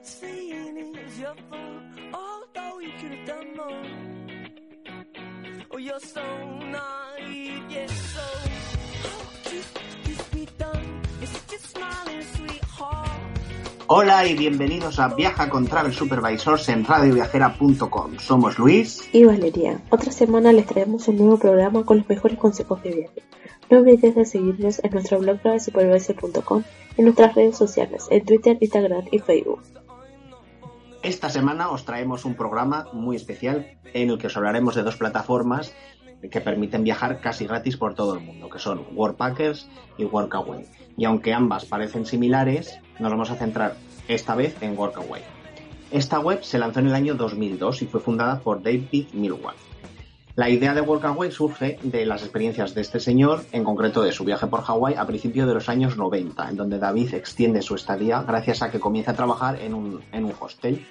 not saying it's your fault, although you could have done more. Oh, you're so naive, yes, so. Hola y bienvenidos a Viaja con Travel Supervisors en radioviajera.com. Somos Luis. y Valeria. Otra semana les traemos un nuevo programa con los mejores consejos de viaje. No olvides de seguirnos en nuestro blog travelsupervisor.com, en nuestras redes sociales, en Twitter, Instagram y Facebook. Esta semana os traemos un programa muy especial en el que os hablaremos de dos plataformas que permiten viajar casi gratis por todo el mundo, que son Workpackers y Workaway. Y aunque ambas parecen similares, nos vamos a centrar esta vez en Workaway. Esta web se lanzó en el año 2002 y fue fundada por David Millward. La idea de Workaway surge de las experiencias de este señor, en concreto de su viaje por Hawái a principios de los años 90, en donde David extiende su estadía gracias a que comienza a trabajar en un, en un hostel.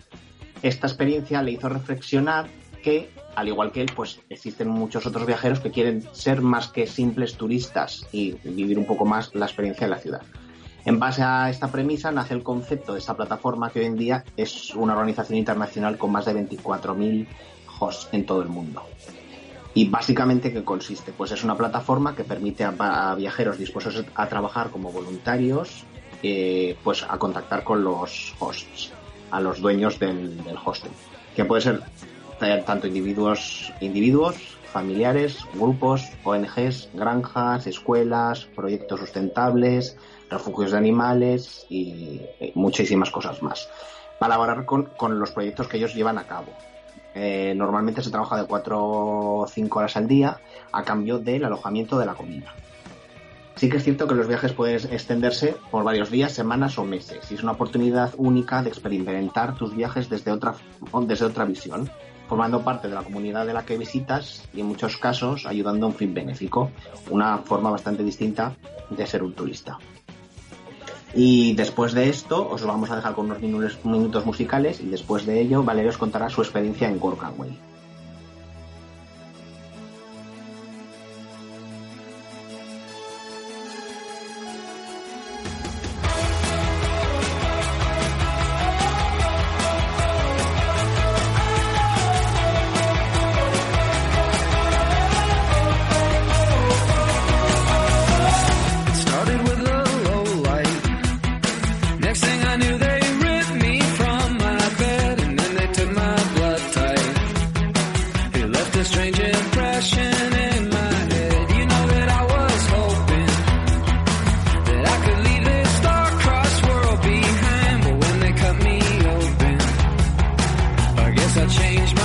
Esta experiencia le hizo reflexionar que, al igual que él, pues existen muchos otros viajeros que quieren ser más que simples turistas y vivir un poco más la experiencia de la ciudad. En base a esta premisa nace el concepto de esta plataforma que hoy en día es una organización internacional con más de 24.000 hosts en todo el mundo. ¿Y básicamente qué consiste? Pues es una plataforma que permite a, viajeros dispuestos a trabajar como voluntarios, eh, pues a contactar con los hosts, a los dueños del, hostel, que puede ser eh, tanto individuos, individuos, familiares, grupos, ONGs, granjas, escuelas, proyectos sustentables, refugios de animales y eh, muchísimas cosas más, para colaborar con, con los proyectos que ellos llevan a cabo. Eh, normalmente se trabaja de 4 o 5 horas al día a cambio del alojamiento de la comida. Sí que es cierto que los viajes pueden extenderse por varios días, semanas o meses y es una oportunidad única de experimentar tus viajes desde otra, desde otra visión, formando parte de la comunidad de la que visitas y en muchos casos ayudando a un fin benéfico, una forma bastante distinta de ser un turista. Y después de esto os vamos a dejar con unos minutos, musicales y después de ello Valeria os contará su experiencia en Workaway. I changed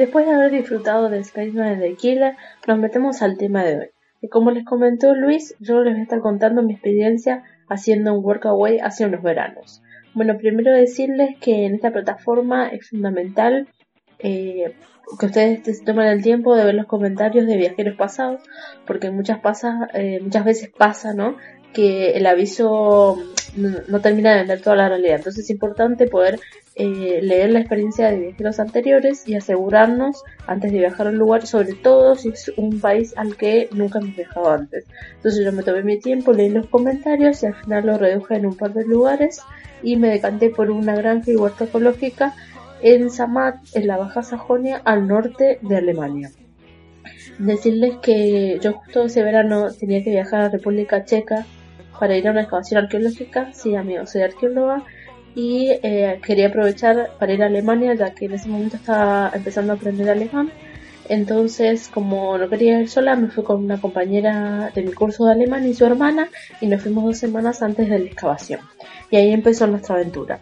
Después de haber disfrutado de Spaceman de Killer, nos metemos al tema de hoy. Y como les comentó Luis, yo les voy a estar contando mi experiencia haciendo un workaway hace unos veranos. Bueno, primero decirles que en esta plataforma es fundamental eh, que ustedes se tomen el tiempo de ver los comentarios de viajeros pasados, porque muchas, pasa, eh, muchas veces pasa, ¿no? Que el aviso no, no termina de vender toda la realidad. Entonces es importante poder eh, leer la experiencia de viajeros anteriores y asegurarnos antes de viajar a un lugar, sobre todo si es un país al que nunca hemos viajado antes. Entonces yo me tomé mi tiempo, leí los comentarios y al final lo reduje en un par de lugares y me decanté por una granja y huerta ecológica en Samat, en la Baja Sajonia, al norte de Alemania. Decirles que yo justo ese verano tenía que viajar a República Checa para ir a una excavación arqueológica. Sí, amigo, soy arqueóloga y eh, quería aprovechar para ir a Alemania, ya que en ese momento estaba empezando a aprender alemán. Entonces, como no quería ir sola, me fui con una compañera de mi curso de alemán y su hermana y nos fuimos dos semanas antes de la excavación. Y ahí empezó nuestra aventura.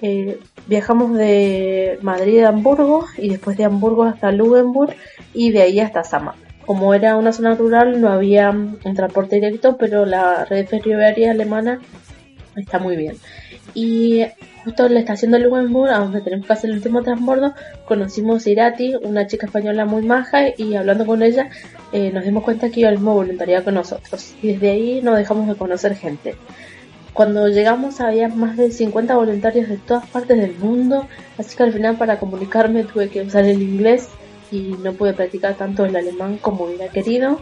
Eh, viajamos de Madrid a Hamburgo y después de Hamburgo hasta Lugenburg y de ahí hasta Sama. Como era una zona rural no había un transporte directo, pero la red ferroviaria alemana está muy bien. Y justo en la estación de Lugenburg, donde tenemos que hacer el último transbordo, conocimos a Irati, una chica española muy maja, y hablando con ella eh, nos dimos cuenta que iba al mismo voluntariado con nosotros. Y desde ahí no dejamos de conocer gente. Cuando llegamos había más de 50 voluntarios de todas partes del mundo, así que al final para comunicarme tuve que usar el inglés y no pude practicar tanto el alemán como hubiera querido,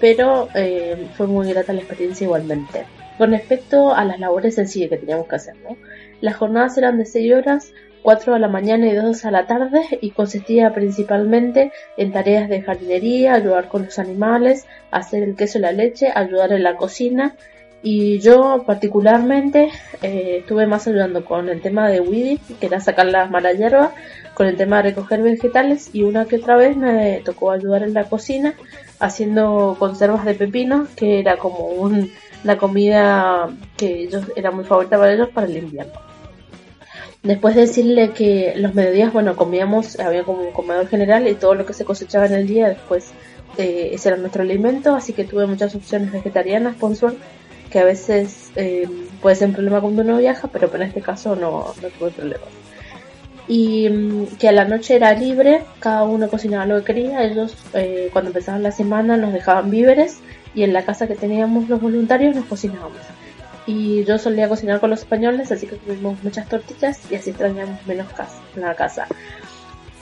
pero eh, fue muy grata la experiencia igualmente. Con respecto a las labores en sí que teníamos que hacer, las jornadas eran de 6 horas, 4 a la mañana y 2 a la tarde y consistía principalmente en tareas de jardinería, ayudar con los animales, hacer el queso y la leche, ayudar en la cocina y yo particularmente eh, estuve más ayudando con el tema de weeding, que era sacar las malas hierbas, con el tema de recoger vegetales y una que otra vez me tocó ayudar en la cocina haciendo conservas de pepino, que era como un, la comida que ellos era muy favorita para ellos para el invierno. Después de decirle que los mediodías, bueno, comíamos, había como un comedor general y todo lo que se cosechaba en el día, después eh, ese era nuestro alimento, así que tuve muchas opciones vegetarianas, por suerte, que a veces eh, puede ser un problema cuando uno viaja, pero en este caso no, no tuve problema. Y mm, que a la noche era libre, cada uno cocinaba lo que quería, ellos eh, cuando empezaban la semana nos dejaban víveres y en la casa que teníamos los voluntarios nos cocinábamos. Y yo solía cocinar con los españoles, así que tuvimos muchas tortillas y así extrañamos menos casa, la casa.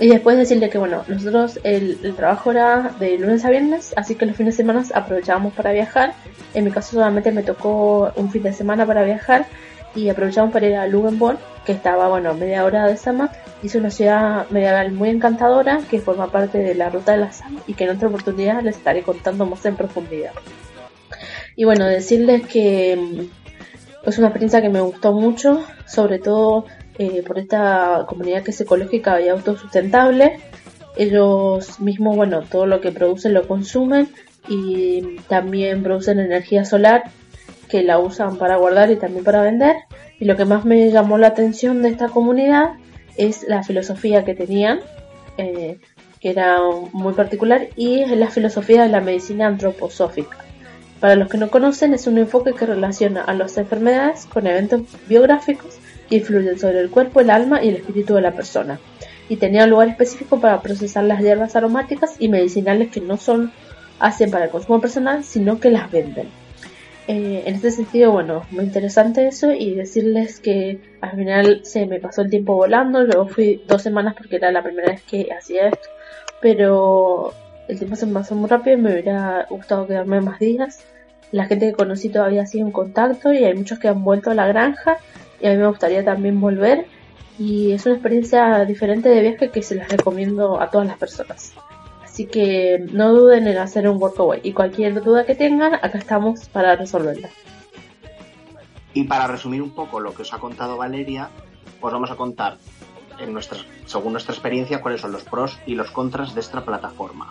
Y después decirle que bueno, nosotros el, el, trabajo era de lunes a viernes, así que los fines de semana aprovechábamos para viajar. En mi caso solamente me tocó un fin de semana para viajar y aprovechamos para ir a Lugenborg, que estaba bueno media hora de Sama. Es una ciudad medieval muy encantadora que forma parte de la ruta de la Sama y que en otra oportunidad les estaré contando más en profundidad. Y bueno, decirles que es una experiencia que me gustó mucho, sobre todo eh, por esta comunidad que es ecológica y autosustentable. Ellos mismos, bueno, todo lo que producen lo consumen y también producen energía solar que la usan para guardar y también para vender. Y lo que más me llamó la atención de esta comunidad es la filosofía que tenían, eh, que era muy particular, y es la filosofía de la medicina antroposófica. Para los que no conocen, es un enfoque que relaciona a las enfermedades con eventos biográficos influyen sobre el cuerpo, el alma y el espíritu de la persona. Y tenía un lugar específico para procesar las hierbas aromáticas y medicinales que no son hacen para el consumo personal, sino que las venden. Eh, en este sentido, bueno, muy interesante eso y decirles que al final se me pasó el tiempo volando, luego fui dos semanas porque era la primera vez que hacía esto, pero el tiempo se me pasó muy rápido y me hubiera gustado quedarme más días. La gente que conocí todavía sigue en contacto y hay muchos que han vuelto a la granja y a mí me gustaría también volver y es una experiencia diferente de viaje que se las recomiendo a todas las personas. Así que no duden en hacer un workaway y cualquier duda que tengan, acá estamos para resolverla. Y para resumir un poco lo que os ha contado Valeria, os vamos a contar, en nuestra, según nuestra experiencia, cuáles son los pros y los contras de esta plataforma.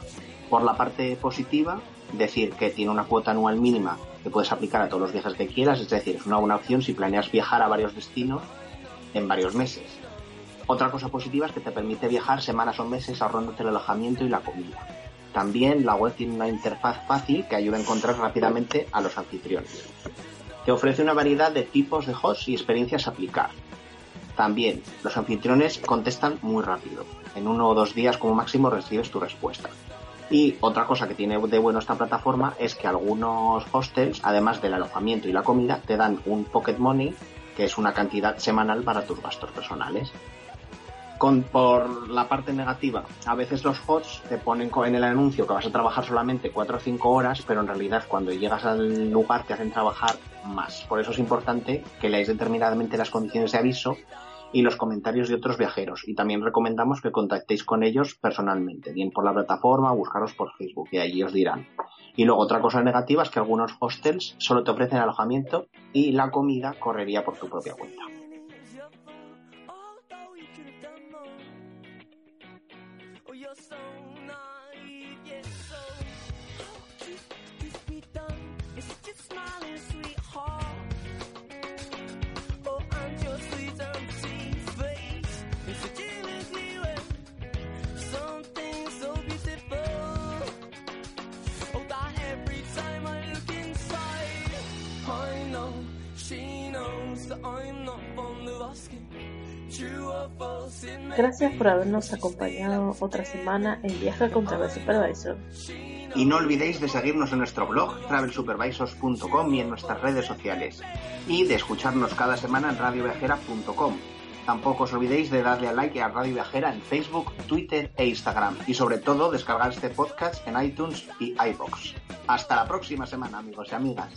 Por la parte positiva, decir que tiene una cuota anual mínima que puedes aplicar a todos los viajes que quieras, es decir, es una buena opción si planeas viajar a varios destinos en varios meses. Otra cosa positiva es que te permite viajar semanas o meses ahorrándote el alojamiento y la comida. También la web tiene una interfaz fácil que ayuda a encontrar rápidamente a los anfitriones. Te ofrece una variedad de tipos de hosts y experiencias a aplicar. También, los anfitriones contestan muy rápido. En uno o dos días como máximo recibes tu respuesta. Y otra cosa que tiene de bueno esta plataforma es que algunos hostels, además del alojamiento y la comida, te dan un pocket money, que es una cantidad semanal para tus gastos personales. Con, por la parte negativa, a veces los hosts te ponen en el anuncio que vas a trabajar solamente 4 o 5 horas, pero en realidad cuando llegas al lugar te hacen trabajar más. Por eso es importante que leáis determinadamente las condiciones de aviso y los comentarios de otros viajeros. Y también recomendamos que contactéis con ellos personalmente, bien por la plataforma o buscaros por Facebook, y allí os dirán. Y luego otra cosa negativa es que algunos hostels solo te ofrecen alojamiento y la comida correría por tu propia cuenta. Gracias por habernos acompañado otra semana en Viaje con Travel Supervisor. Y no olvidéis de seguirnos en nuestro blog travelsupervisors.com y en nuestras redes sociales. Y de escucharnos cada semana en radioviajera.com. Tampoco os olvidéis de darle a like a Radio Viajera en Facebook, Twitter e Instagram. Y sobre todo descargar este podcast en iTunes y iBox. Hasta la próxima semana amigos y amigas.